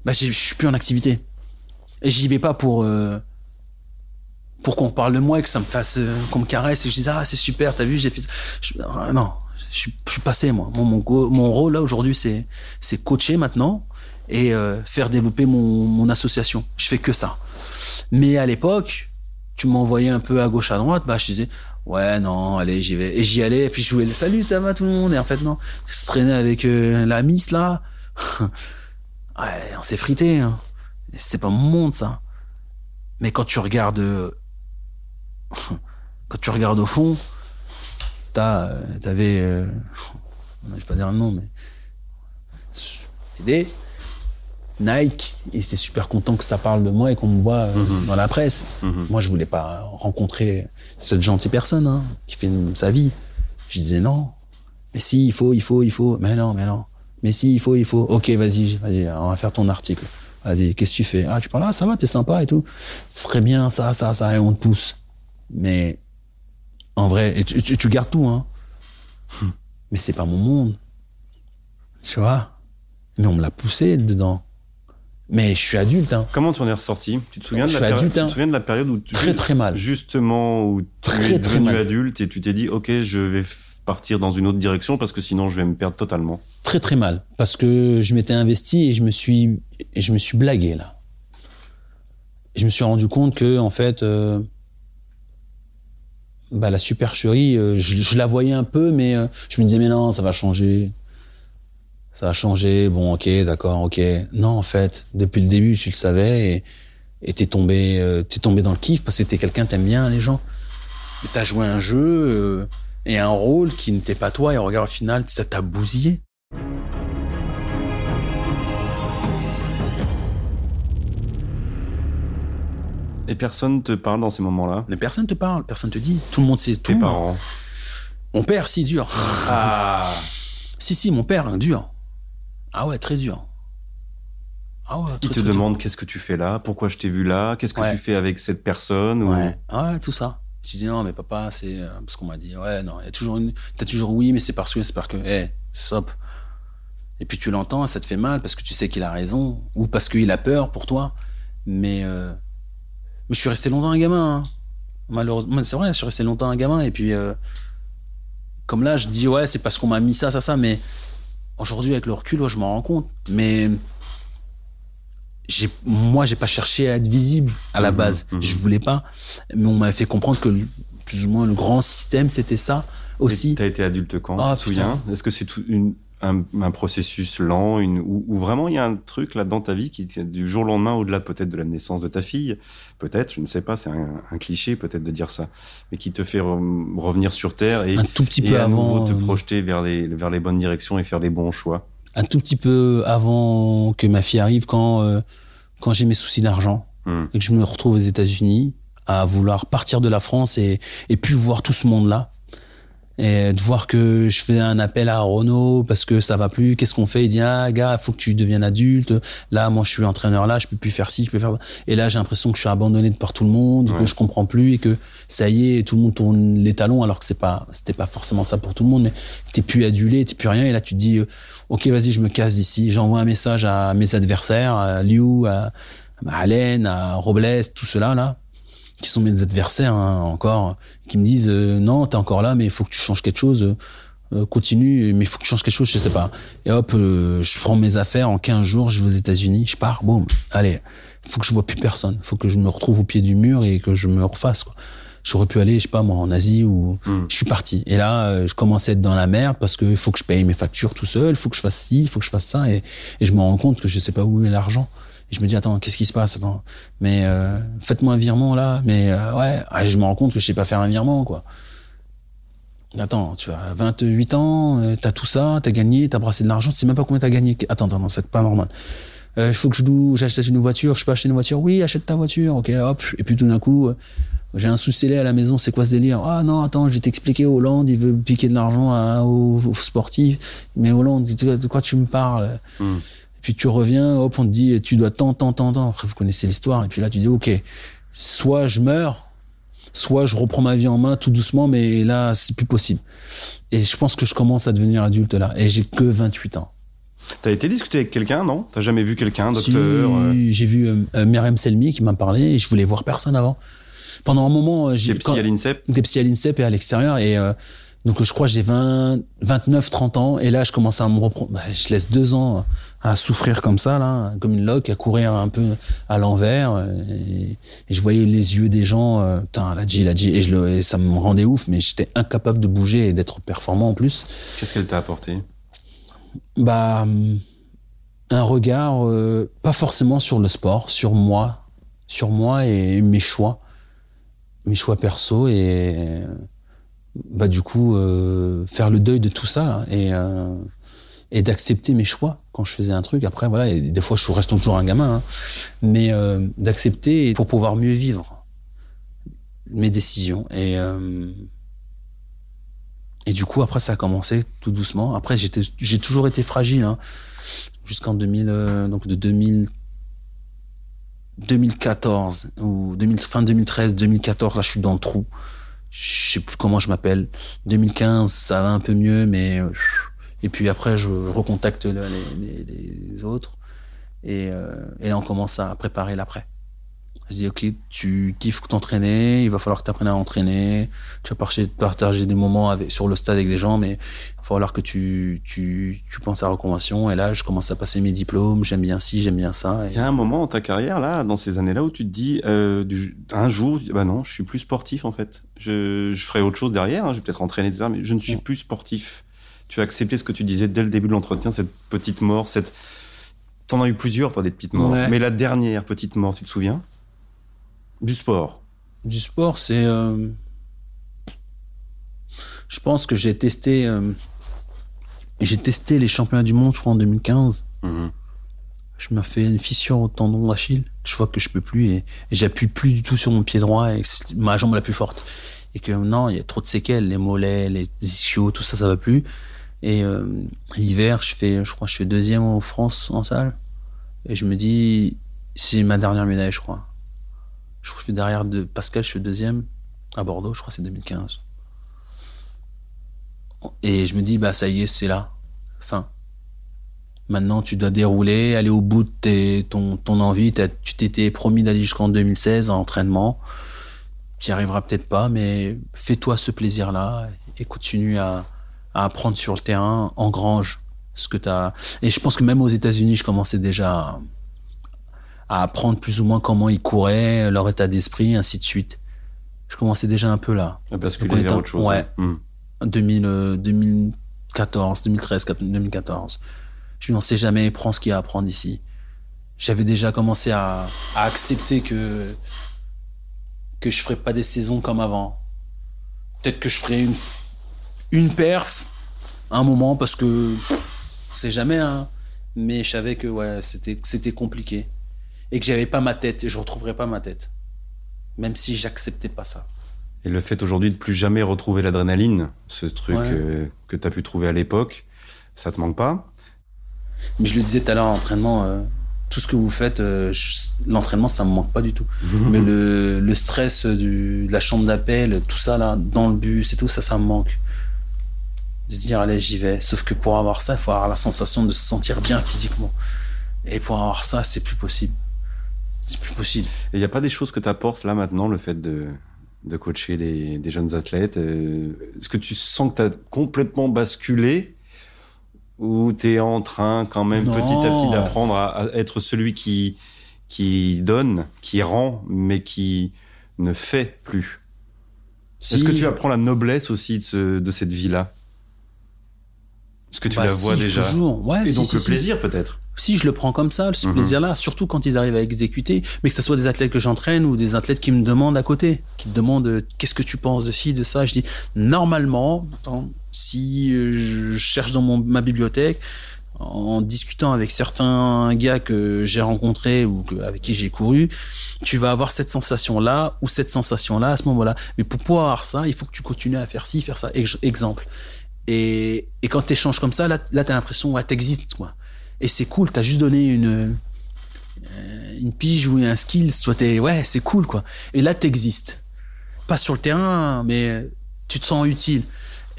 bah, je suis plus en activité. Et j'y vais pas pour, euh, pour qu'on parle de moi et que ça me fasse, euh, qu'on me caresse et je dise, ah, c'est super, t'as vu, j'ai fait ah, non, je, suis- je suis passé, moi. Mon, mon, mon rôle, là, aujourd'hui, c'est, c'est coacher maintenant et euh, faire développer mon, mon association. Je fais que ça. Mais à l'époque, tu m'envoyais un peu à gauche, à droite, bah, je disais, ouais, non, allez, j'y vais. Et j'y allais, et puis je jouais le salut, ça va tout le monde. Et en fait, non, je traînais avec euh, la miss, là. ouais, on s'est frité. Hein. C'était pas mon monde, ça. Mais quand tu regardes, euh, quand tu regardes au fond, t'as, euh, t'avais, euh, je vais pas dire le nom, mais des Nike, ils étaient super contents que ça parle de moi et qu'on me voit euh, dans la presse. Mhm. Moi, je voulais pas rencontrer cette gentille personne hein, qui fait sa vie. Je disais non. Mais si, il faut, il faut, il faut. Mais non, mais non. Mais si, il faut, il faut. Ok, vas-y, vas-y, on va faire ton article. Vas-y, qu'est-ce que tu fais? Ah, tu parles, ah, ça va, t'es sympa et tout. Ce serait bien, ça, ça, ça, et on te pousse. Mais en vrai, et tu, tu- tu gardes tout, hein. Mais c'est pas mon monde. Tu vois? Mais on me l'a poussé dedans. Mais je suis adulte, hein. Comment tu en es ressorti? Tu te souviens de la période adulte, Tu hein. te souviens de la période où tu Très, très mal. justement où tu Très, es devenu adulte et tu t'es dit ok je vais partir dans une autre direction parce que sinon je vais me perdre totalement. très très mal parce que je m'étais investi et je me suis je me suis blagué là. Je me suis rendu compte que en fait euh, bah, la supercherie, euh, je, la voyais un peu, mais euh, je me disais, mais non, ça va changer. Ça va changer. Bon, ok, d'accord, ok. Non, en fait, depuis le début, tu le savais et t'es tombé, t'es tombé dans le kiff parce que t'es quelqu'un, t'aimes bien les gens. T'as joué un jeu et un rôle qui n'était pas toi et regarde au final, ça t'a bousillé. Et personne te parle dans ces moments-là? Mais personne te parle, personne te dit. Tout le monde sait tout. Tes parents Mon père, si dur. Ah Si, si, mon père, hein, dur. Ah ouais, très dur. Ah ouais, Il te très demande qu'est-ce que tu fais là? Pourquoi je t'ai vu là? Qu'est-ce que Ouais. tu fais avec cette personne? Ou- Ouais, ouais, tout ça. Je dis non, mais papa, c'est euh, parce qu'on m'a dit. Ouais, non, il y a toujours une. T'as toujours oui, mais c'est parce que c'est parce que. Eh, stop. Et puis tu l'entends, ça te fait mal parce que tu sais qu'il a raison ou parce qu'il a peur pour toi. Mais euh, mais je suis resté longtemps un gamin. hein. Malheureusement, c'est vrai, je suis resté longtemps un gamin et puis euh, comme là, je dis ouais, c'est parce qu'on m'a mis ça, ça, ça. Mais aujourd'hui, avec le recul, ouais, je m'en rends compte. Mais j'ai moi j'ai pas cherché à être visible à la Mhm, base. mhm. je voulais pas. Mais on m'avait fait comprendre que plus ou moins le grand système c'était ça aussi. T'as été adulte quand Ah, Tu te souviens? Est-ce que c'est un, un processus lent une, ou, ou vraiment il y a un truc là dans ta vie qui du jour au lendemain, au-delà peut-être de la naissance de ta fille, peut-être, je ne sais pas, c'est un, un cliché peut-être de dire ça, mais qui te fait re- revenir sur terre et, un tout petit et peu à avant nouveau te euh, projeter vers les, vers les bonnes directions et faire les bons choix. Un tout petit peu avant que ma fille arrive quand euh, quand j'ai mes soucis d'argent Hmm. et que je me retrouve aux États-Unis à vouloir partir de la France et et puis voir tout ce monde là et de voir que je fais un appel à Renault parce que ça va plus qu'est-ce qu'on fait? Il dit ah gars faut que tu deviennes adulte. Là moi je suis entraîneur là je peux plus faire ci je peux faire ça. et là j'ai l'impression que je suis abandonné de par tout le monde Ouais. que je comprends plus et que ça y est tout le monde tourne les talons alors que c'est pas c'était pas forcément ça pour tout le monde. Mais t'es plus adulé t'es plus rien. Et là tu te dis euh, ok vas-y je me casse d'ici. J'envoie un message à mes adversaires à Liu à, à Allen à Robles tout cela là qui sont mes adversaires hein, encore qui me disent euh, non t'es encore là mais il faut que tu changes quelque chose euh, euh, continue mais il faut que tu changes quelque chose je sais pas. Et hop euh, je prends mes affaires en 15 jours je vais aux États-Unis je pars boum. Allez faut que je vois plus personne faut que je me retrouve au pied du mur et que je me refasse quoi. J'aurais pu aller je sais pas moi en Asie ou Hmm. je suis parti. Et là euh, je commençais à être dans la merde parce que faut que je paye mes factures tout seul il faut que je fasse ci il faut que je fasse ça et, et je me rends compte que je sais pas où est l'argent je me dis attends qu'est-ce qui se passe attends mais euh, faites-moi un virement là mais euh, ouais Ah, je me rends compte que je sais pas faire un virement quoi Attends, tu as 28 ans, euh, t'as tout ça, t'as gagné, t'as brassé de l'argent, tu sais même pas combien t'as gagné. Attends, attends, c'est pas normal. Euh, Il faut que je loue, j'achète une voiture, je peux acheter une voiture. Oui, achète ta voiture, ok, hop. Et puis tout d'un coup, euh, j'ai un sous-scellé à la maison, c'est quoi ce délire? Ah non, attends, je vais t'expliquer, Hollande, il veut piquer de l'argent aux, sportifs. Mais Hollande, de de quoi tu me parles? Hmm. Puis tu reviens, hop, on te dit, tu dois tant, tant, tant, tant. Après, vous connaissez l'histoire. Et puis là, tu dis, ok, soit je meurs, soit je reprends ma vie en main tout doucement, mais là, c'est plus possible. Et je pense que je commence à devenir adulte là. Et j'ai que 28 ans. T'as été discuter avec quelqu'un, non? T'as jamais vu quelqu'un, Si, docteur euh, J'ai vu euh, euh, Myriam Selmi qui m'a parlé et je voulais voir personne avant. Pendant un moment, euh, T'es j'ai psy à l'INSEP des psy à l'INSEP et à l'extérieur et euh, donc je crois j'ai 20 29 30 ans et là je commence à me reprendre bah, je laisse deux ans à souffrir comme ça là comme une loque à courir un peu à l'envers euh, et, et je voyais les yeux des gens euh, putain la G la G et je le et ça me rendait ouf mais j'étais incapable de bouger et d'être performant en plus. Qu'est-ce qu'elle t'a apporté? Bah un regard euh, pas forcément sur le sport sur moi sur moi et mes choix mes choix perso et bah du coup euh, faire le deuil de tout ça là, et et d'accepter mes choix quand je faisais un truc après voilà et des fois je reste toujours un gamin hein, mais euh, d'accepter pour pouvoir mieux vivre mes décisions et euh, et du coup, après, ça a commencé tout doucement. Après, j'ai toujours été fragile, hein, jusqu'en 2000, euh, donc de 2000, 2014 ou 2000, fin 2013, 2014. Là, je suis dans le trou. Je sais plus comment je m'appelle. 2015, ça va un peu mieux, mais et puis après, je, je recontacte le- les, les, les autres et, euh, et là, on commence à préparer l'après. Je dis, ok, tu kiffes t'entraîner, il va falloir que tu apprennes à entraîner, tu vas partager, partager des moments avec, sur le stade avec des gens, mais il va falloir que tu, tu, tu penses à la reconversion. Et là, je commence à passer mes diplômes, j'aime bien ci, j'aime bien ça. Il y a un moment dans ta carrière, là, dans ces années-là, où tu te dis, euh, du, un jour, bah non, je suis plus sportif, en fait. Je, je ferai autre chose derrière, hein, je vais peut-être entraîner, etc., mais je ne suis plus sportif. Tu as accepté ce que tu disais dès le début de l'entretien, cette petite mort, cette... T'en as eu plusieurs, toi, des petites morts. Ouais. Mais la dernière petite mort, tu te souviens? Du sport. Du sport, c'est. euh, Je pense que j'ai testé. euh, J'ai testé les championnats du monde, je crois, en 2015. Mhm. Je me fais une fissure au tendon d'Achille. Je vois que je peux plus et, et j'appuie plus du tout sur mon pied droit et ma jambe la plus forte. Et que non, il y a trop de séquelles, les mollets, les ischios, tout ça, ça va plus. Et euh, l'hiver, je fais, je crois, je fais deuxième en France en salle. Et je me dis, c'est ma dernière médaille, je crois. Je fais derrière de Pascal, je fais deuxième à Bordeaux, je crois, c'est 2015. Et je me dis, bah ça y est, c'est là, fin. Maintenant, tu dois dérouler, aller au bout de ton, ton envie. Tu t'étais promis d'aller jusqu'en 2016 en entraînement. Tu n'y arriveras peut-être pas, mais fais-toi ce plaisir-là et continue à, à apprendre sur le terrain, engrange ce que tu as. Et je pense que même aux États-Unis, je commençais déjà à, à apprendre plus ou moins comment ils couraient, leur état d'esprit, ainsi de suite. Je commençais déjà un peu là. À basculer on vers autre chose. ouais. Mhm. 2000, euh, 2014, 2013, 2014. Je me sait jamais, prends ce qu'il y a à prendre ici. J'avais déjà commencé à, à accepter que, que je ferais pas des saisons comme avant. Peut-être que je ferais une, une perf à un moment parce que sait jamais, hein. Mais je savais que ouais, c'était, c'était compliqué. Et que j'avais pas ma tête et je retrouverais pas ma tête. Même si j'acceptais pas ça. Et le fait aujourd'hui de plus jamais retrouver l'adrénaline, ce truc Ouais. euh, que tu as pu trouver à l'époque, ça te manque pas? Mais je le disais tout à l'heure, l'entraînement, euh, tout ce que vous faites, euh, l'entraînement, ça me manque pas du tout. Mais le, le stress du, de la chambre d'appel, tout ça là, dans le bus et tout, ça, ça me manque. De se dire, allez, j'y vais. Sauf que pour avoir ça, il faut avoir la sensation de se sentir bien physiquement. Et pour avoir ça, c'est plus possible. C'est plus possible. Et il n'y a pas des choses que t'apportes là maintenant, le fait de, de coacher des, des jeunes athlètes euh, Est-ce que tu sens que tu as complètement basculé ou tu es en train quand même Non. petit à petit d'apprendre à, à être celui qui, qui donne, qui rend, mais qui ne fait plus? Est-ce que tu apprends la noblesse aussi de, ce- de cette vie-là? Est-ce que tu Bah, la vois si, déjà Toujours. Ouais, Et si, donc si, le si. plaisir peut-être Si je le prends comme ça, ce Mhm. plaisir-là, surtout quand ils arrivent à exécuter, mais que ce soit des athlètes que j'entraîne ou des athlètes qui me demandent à côté, qui te demandent euh, qu'est-ce que tu penses de ci, de ça. Je dis normalement, attends, si euh, je cherche dans mon, ma bibliothèque, en discutant avec certains gars que j'ai rencontrés ou que- avec qui j'ai couru, tu vas avoir cette sensation-là ou cette sensation-là à ce moment-là. Mais pour pouvoir avoir ça, il faut que tu continues à faire ci, faire ça. Ex- Exemple. Et, quand tu échanges comme ça, là, là tu as l'impression, ouais, t'existes, quoi. Et c'est cool, t'as juste donné une, euh, une pige ou un skill, soit t'es, ouais, c'est cool, quoi. Et là, t'existes. Pas sur le terrain, mais tu te sens utile.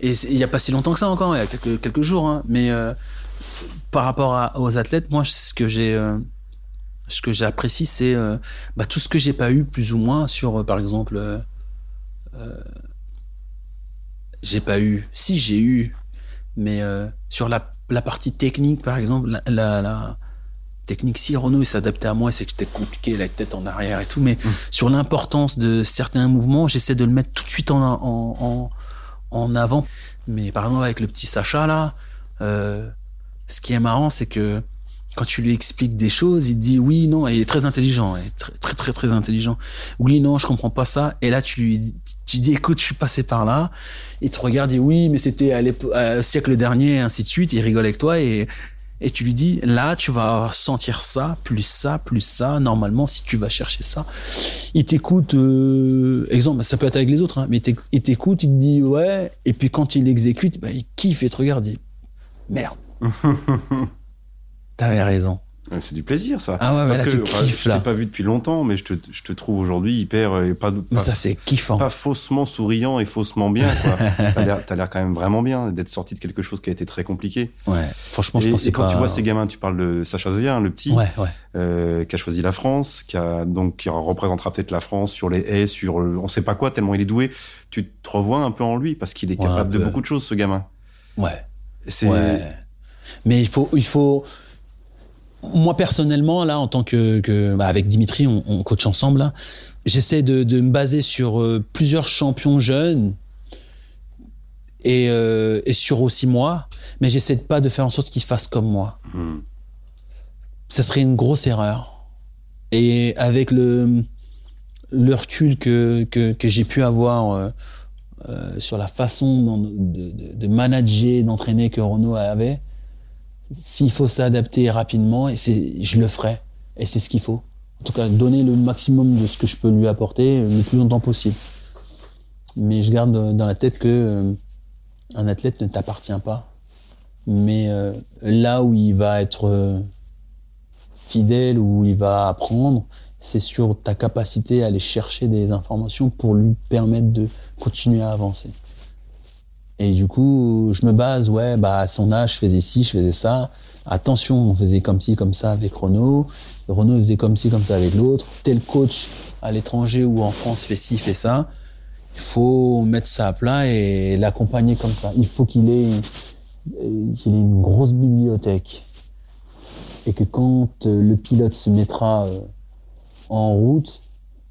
Et il y a pas si longtemps que ça encore, il y a quelques, jours, hein, mais euh, par rapport aux athlètes, moi, ce que j'ai, euh, ce que j'apprécie, c'est euh, bah, tout ce que j'ai pas eu, plus ou moins, sur, par exemple, j'ai pas eu, si j'ai eu, mais euh, sur la, la partie technique, par exemple, la, la, la technique, si Renault s'adaptait à moi, c'est que c'était compliqué, la tête en arrière et tout, mais sur l'importance de certains mouvements, j'essaie de le mettre tout de suite en, en, en, en avant. Mais par exemple, avec le petit Sacha, là, euh, ce qui est marrant, c'est que quand tu lui expliques des choses, il dit oui, non, et il est très intelligent, très, très, très, intelligent. Oui, non, je comprends pas ça. Et là, tu lui tu dis, écoute, je suis passé par là. Il te regarde et oui, mais c'était à l'épo- au siècle dernier, et ainsi de suite. Il rigole avec toi et, et tu lui dis, là, tu vas sentir ça, plus ça, plus ça. Normalement, si tu vas chercher ça, il t'écoute, euh, exemple, ça peut être avec les autres, hein, mais il t'éc- il t'écoute, il te dit ouais, et puis quand il l'exécute, bah, il kiffe et te regarde, dit merde. T'avais raison. C'est du plaisir, ça. Ah ouais, Parce là, que tu enfin, kiffes, je t'ai pas vu depuis longtemps, mais je te, je te trouve aujourd'hui hyper, euh, pas, Mais pas, ça, c'est kiffant. pas faussement souriant et faussement bien, quoi. T'as l'air, quand même vraiment bien d'être sorti de quelque chose qui a été très compliqué. Ouais. Franchement, je et, pensais et quand pas. tu vois ces gamins, tu parles de Sacha Zoya, hein, le petit, Ouais, ouais. euh, qui a choisi la France, qui a donc qui représentera peut-être la France sur les haies, sur le- on sait pas quoi, tellement il est doué. Tu te revois un peu en lui parce qu'il est Ouais, capable de peu. beaucoup de choses, ce gamin. Ouais. C'est Ouais. Mais il faut, il faut. Moi personnellement, là, en tant que, que bah, avec Dimitri, on, on coach ensemble. Là, j'essaie de, de me baser sur euh, plusieurs champions jeunes et, euh, et sur aussi moi, mais j'essaie de pas de faire en sorte qu'ils fassent comme moi. Hmm. Ça serait une grosse erreur. Et avec le le recul que que, que j'ai pu avoir euh, euh, sur la façon de, de manager, d'entraîner que Renault avait, s'il faut s'adapter rapidement, et je le ferai. Et c'est ce qu'il faut. En tout cas, donner le maximum de ce que je peux lui apporter le plus longtemps possible. Mais je garde dans la tête que euh, un athlète ne t'appartient pas. Mais euh, là où il va être euh, fidèle, où il va apprendre, c'est sur ta capacité à aller chercher des informations pour lui permettre de continuer à avancer. Et du coup, je me base, ouais, bah, à son âge, je faisais ci, je faisais ça. Attention, on faisait comme ci, comme ça avec Renault. Renault faisait comme ci, comme ça avec l'autre. Tel coach à l'étranger ou en France fait ci, fait ça. Il faut mettre ça à plat et l'accompagner comme ça. Il faut qu'il ait, qu'il ait une grosse bibliothèque. Et que quand euh, le pilote se mettra euh, en route,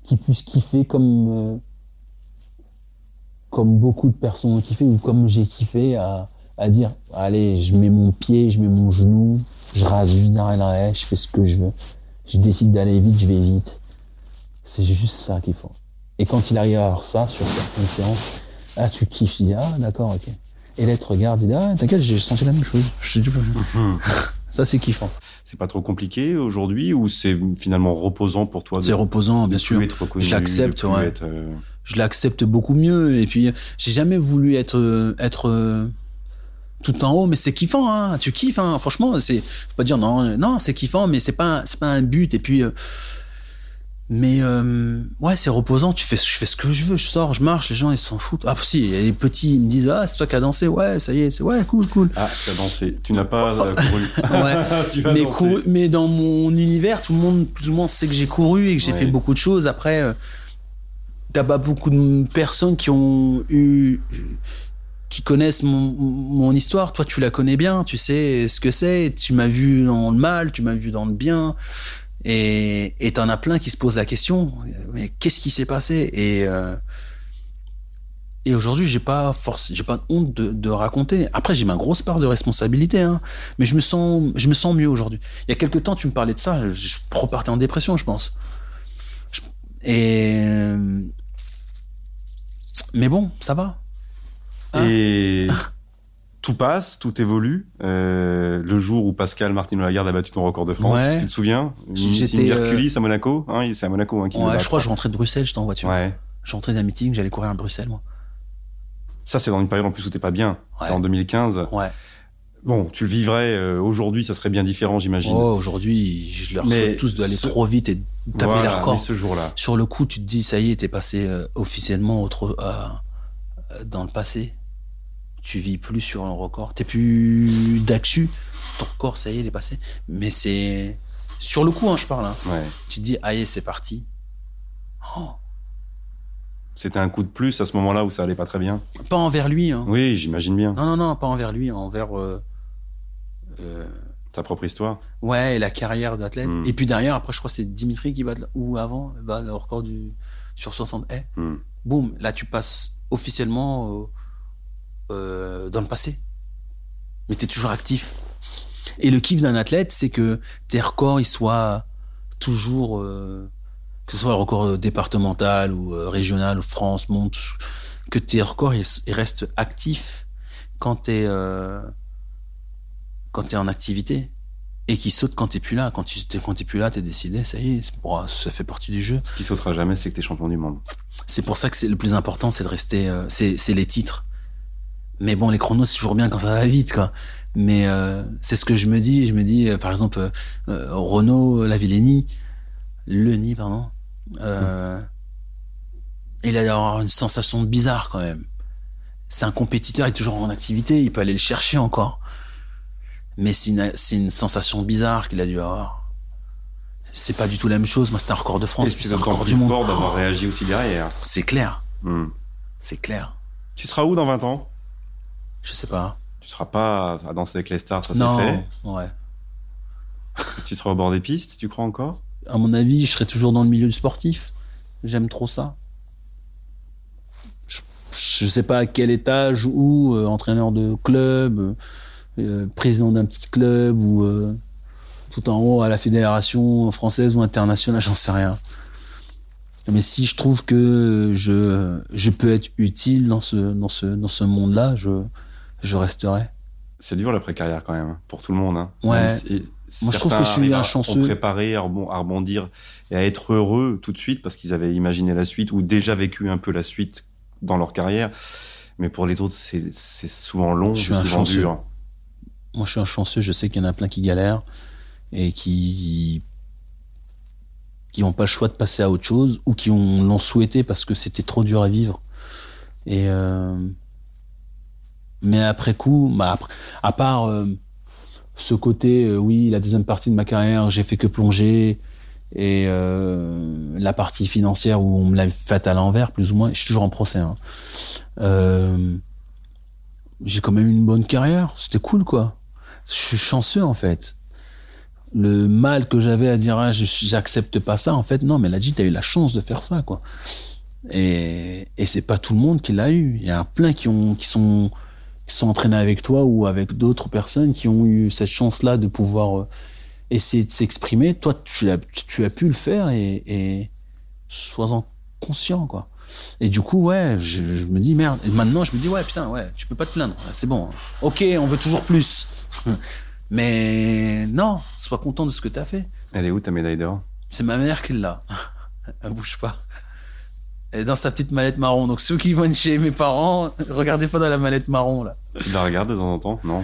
qu'il puisse kiffer comme, euh, comme beaucoup de personnes ont kiffé ou comme j'ai kiffé à, à dire allez, je mets mon pied, je mets mon genou, je rase juste derrière la haie, je fais ce que je veux. Je décide d'aller vite, je vais vite. C'est juste ça qu'il faut. Et quand il arrive à avoir ça sur certaines séances, là tu kiffes, tu dis ah d'accord, ok. Et là tu regardes, il dit ah t'inquiète, j'ai senti la même chose. Je te dis pas. Ça c'est kiffant. C'est pas trop compliqué aujourd'hui ou c'est finalement reposant pour toi C'est reposant, bien sûr. plus être reconnu, Je l'accepte, ouais. être, euh, je l'accepte beaucoup mieux. Et puis, j'ai jamais voulu être, être euh, tout en haut, mais c'est kiffant, hein. Tu kiffes, hein. Franchement, c'est, faut pas dire non, non, c'est kiffant, mais c'est pas, c'est pas un but. Et puis, euh, mais euh, ouais, c'est reposant. Tu fais, je fais ce que je veux. Je sors, je marche. Les gens, ils s'en foutent. Ah, si, il y a des petits, ils me disent, ah, c'est toi qui as dansé. Ouais, ça y est, c'est ouais, cool, cool. Ah, tu as dansé. Tu n'as pas euh, couru. Ouais. tu vas mais, couru- mais dans mon univers, tout le monde, plus ou moins, sait que j'ai couru et que j'ai Ouais. fait beaucoup de choses. Après, euh, t'as pas beaucoup de personnes qui ont eu, qui connaissent mon, mon histoire. Toi, tu la connais bien, tu sais ce que c'est. Tu m'as vu dans le mal, tu m'as vu dans le bien. Et et t'en as plein qui se posent la question. Mais qu'est-ce qui s'est passé? Et euh, et aujourd'hui, j'ai pas force, j'ai pas honte de, de raconter. Après, j'ai ma grosse part de responsabilité, hein. Mais je me sens, je me sens mieux aujourd'hui. Il y a quelques temps, tu me parlais de ça, je repartais en dépression, je pense. Je- Et euh, mais bon, ça va. Hein? Et tout passe, tout évolue. Euh, le jour où Pascal Martino Lagarde a battu ton record de France, Ouais. tu te souviens J'étais, Meeting euh, Hercules à Monaco. Hein, c'est à Monaco hein, qu'il le Ouais, bat, je crois que je rentrais de Bruxelles, j'étais en voiture. Ouais. Je rentrais d'un meeting, j'allais courir à Bruxelles, moi. Ça, c'est dans une période en plus où t'es pas bien. Ouais. C'est en 2015. Ouais. Bon, tu le vivrais euh, aujourd'hui, ça serait bien différent, j'imagine. Oh, aujourd'hui, je leur souhaite tous d'aller ce- trop vite et taper Voilà, les records. ce jour-là. Sur le coup, tu te dis, ça y est, t'es passé euh, officiellement autre, dans le passé. Tu vis plus sur le record. T'es plus d'actu. Ton record, ça y est, il est passé. Mais c'est sur le coup, hein, je parle. hein. Ouais. Tu te dis, aïe, c'est parti. Oh, C'était un coup de plus à ce moment-là où ça allait pas très bien. pas envers lui. Hein. Oui, j'imagine bien. Non, non, non, pas envers lui, envers euh, euh, Ta propre histoire. ouais, et la carrière d'athlète. Mm. Et puis derrière, après, je crois que c'est Dimitri qui bat, ou avant, bat le record du, sur 60 haies. Hmm. boum, là tu passes officiellement euh, euh, dans le passé. Mais tu es toujours actif. Et le kiff d'un athlète, c'est que tes records, ils soient toujours, euh, que ce soit le record départemental ou euh, régional, France, monde, que tes records, ils, ils restent actifs quand tu es, quand t'es en activité. Et qui sautent quand t'es plus là. Quand tu t'es, quand t'es plus là, t'es décidé, ça y est, pour- ça fait partie du jeu. Ce qui sautera jamais, c'est que t'es champion du monde. C'est pour ça que c'est le plus important, c'est de rester, euh, c'est les titres. Mais bon, les chronos, c'est toujours bien quand ça va vite, quoi. Mais euh, c'est ce que je me dis. Je me dis, euh, par exemple, euh, Renault Lavillenie, Leni, pardon, euh, il a d'avoir une sensation bizarre quand même. C'est un compétiteur, il est toujours en activité, il peut aller le chercher encore. Mais c'est une, sensation bizarre qu'il a dû avoir. C'est pas du tout la même chose. Moi, c'était un record de France, Et puis c'est c'est un record plus du monde. fort d'avoir réagi aussi derrière. C'est clair, Hmm. c'est clair. Tu seras où dans 20 ans? Je sais pas. Tu seras pas à danser avec les stars, ça c'est non, fait. ouais. Tu seras au bord des pistes, tu crois encore? À mon avis, je serais toujours dans le milieu du sportif. J'aime trop ça. Je, je sais pas à quel étage ou euh, entraîneur de club, euh, euh, président d'un petit club ou euh, tout en haut à la fédération française ou internationale, j'en sais rien. Mais si je trouve que je, je peux être utile dans ce, dans ce, dans ce monde-là, je, je resterai. C'est dur l'après-carrière quand même, hein, pour tout le monde. Hein. Ouais. Moi, je trouve que je suis un chanceux. à préparer, à rebon- à rebondir et à être heureux tout de suite parce qu'ils avaient imaginé la suite ou déjà vécu un peu la suite dans leur carrière. Mais pour les autres, c'est souvent long, c'est souvent chanceux. dur. Moi, je suis un chanceux. Je sais qu'il y en a plein qui galèrent et qui qui n'ont pas le choix de passer à autre chose ou qui ont l'ont souhaité parce que c'était trop dur à vivre. Et euh, mais après coup, bah à part euh, ce côté, euh, oui, la deuxième partie de ma carrière, j'ai fait que plonger et euh, la partie financière où on me l'a faite à l'envers, plus ou moins. Je suis toujours en procès. hein. J'ai quand même une bonne carrière. C'était cool, quoi. Je suis chanceux, en fait. Le mal que j'avais à dire, ah, j'accepte pas ça, en fait, non, mais dit, t'as eu la chance de faire ça, quoi. Et, et c'est pas tout le monde qui l'a eu. Il y a plein qui ont, qui sont, qui sont entraînés avec toi ou avec d'autres personnes qui ont eu cette chance-là de pouvoir euh, essayer de s'exprimer. Toi, tu as, tu as pu le faire et, et sois-en conscient, quoi. Et du coup, ouais, je, je me dis merde. Et maintenant, je me dis ouais, putain, ouais, tu peux pas te plaindre. C'est bon. Ok, on veut toujours plus. Mais non, sois content de ce que t'as fait. Elle est où ta médaille d'or? C'est ma mère qui l'a. Elle bouge pas. Elle est dans sa petite mallette marron. Donc ceux qui vont chez mes parents, regardez pas dans la mallette marron là. Tu la regardes de temps en temps? Non.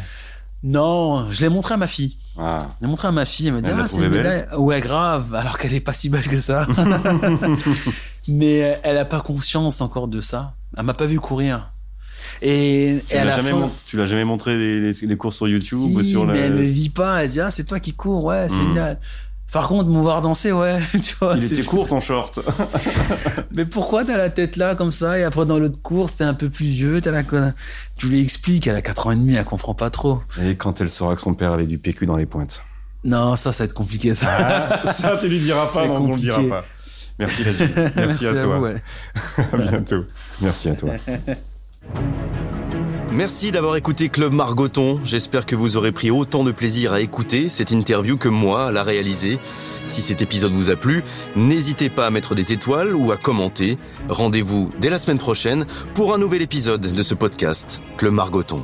Non, je l'ai montré à ma fille. Ah. Je l'ai montré à ma fille. Elle m'a dit Elle ah c'est une belle médaille. Ouais grave. Alors qu'elle est pas si belle que ça. Mais euh, elle a pas conscience encore de ça. Elle m'a pas vu courir. Et, Tu l'as la jamais, fin, mont- tu l'as jamais montré les, les, les courses sur YouTube Si, ou sur mais elle ne vit pas. Elle dit ah c'est toi qui cours. Ouais c'est Hmm. génial. Par contre, me voir danser, ouais, tu vois. Il était court ton short. Mais pourquoi t'as la tête là comme ça et après dans l'autre course t'es un peu plus vieux, t'as la Tu lui expliques, elle a 4 ans et demi, elle comprend pas trop. Et quand elle saura que son père avait du PQ dans les pointes. Non, ça, ça va être compliqué ça. ça, tu lui diras pas, non, on le dira pas. Merci, Régis. Merci, à, toi. vous, ouais. À bientôt. Merci à toi. Merci d'avoir écouté Club Margoton. J'espère que vous aurez pris autant de plaisir à écouter cette interview que moi à la réaliser. Si cet épisode vous a plu, n'hésitez pas à mettre des étoiles ou à commenter. Rendez-vous dès la semaine prochaine pour un nouvel épisode de ce podcast, Club Margoton.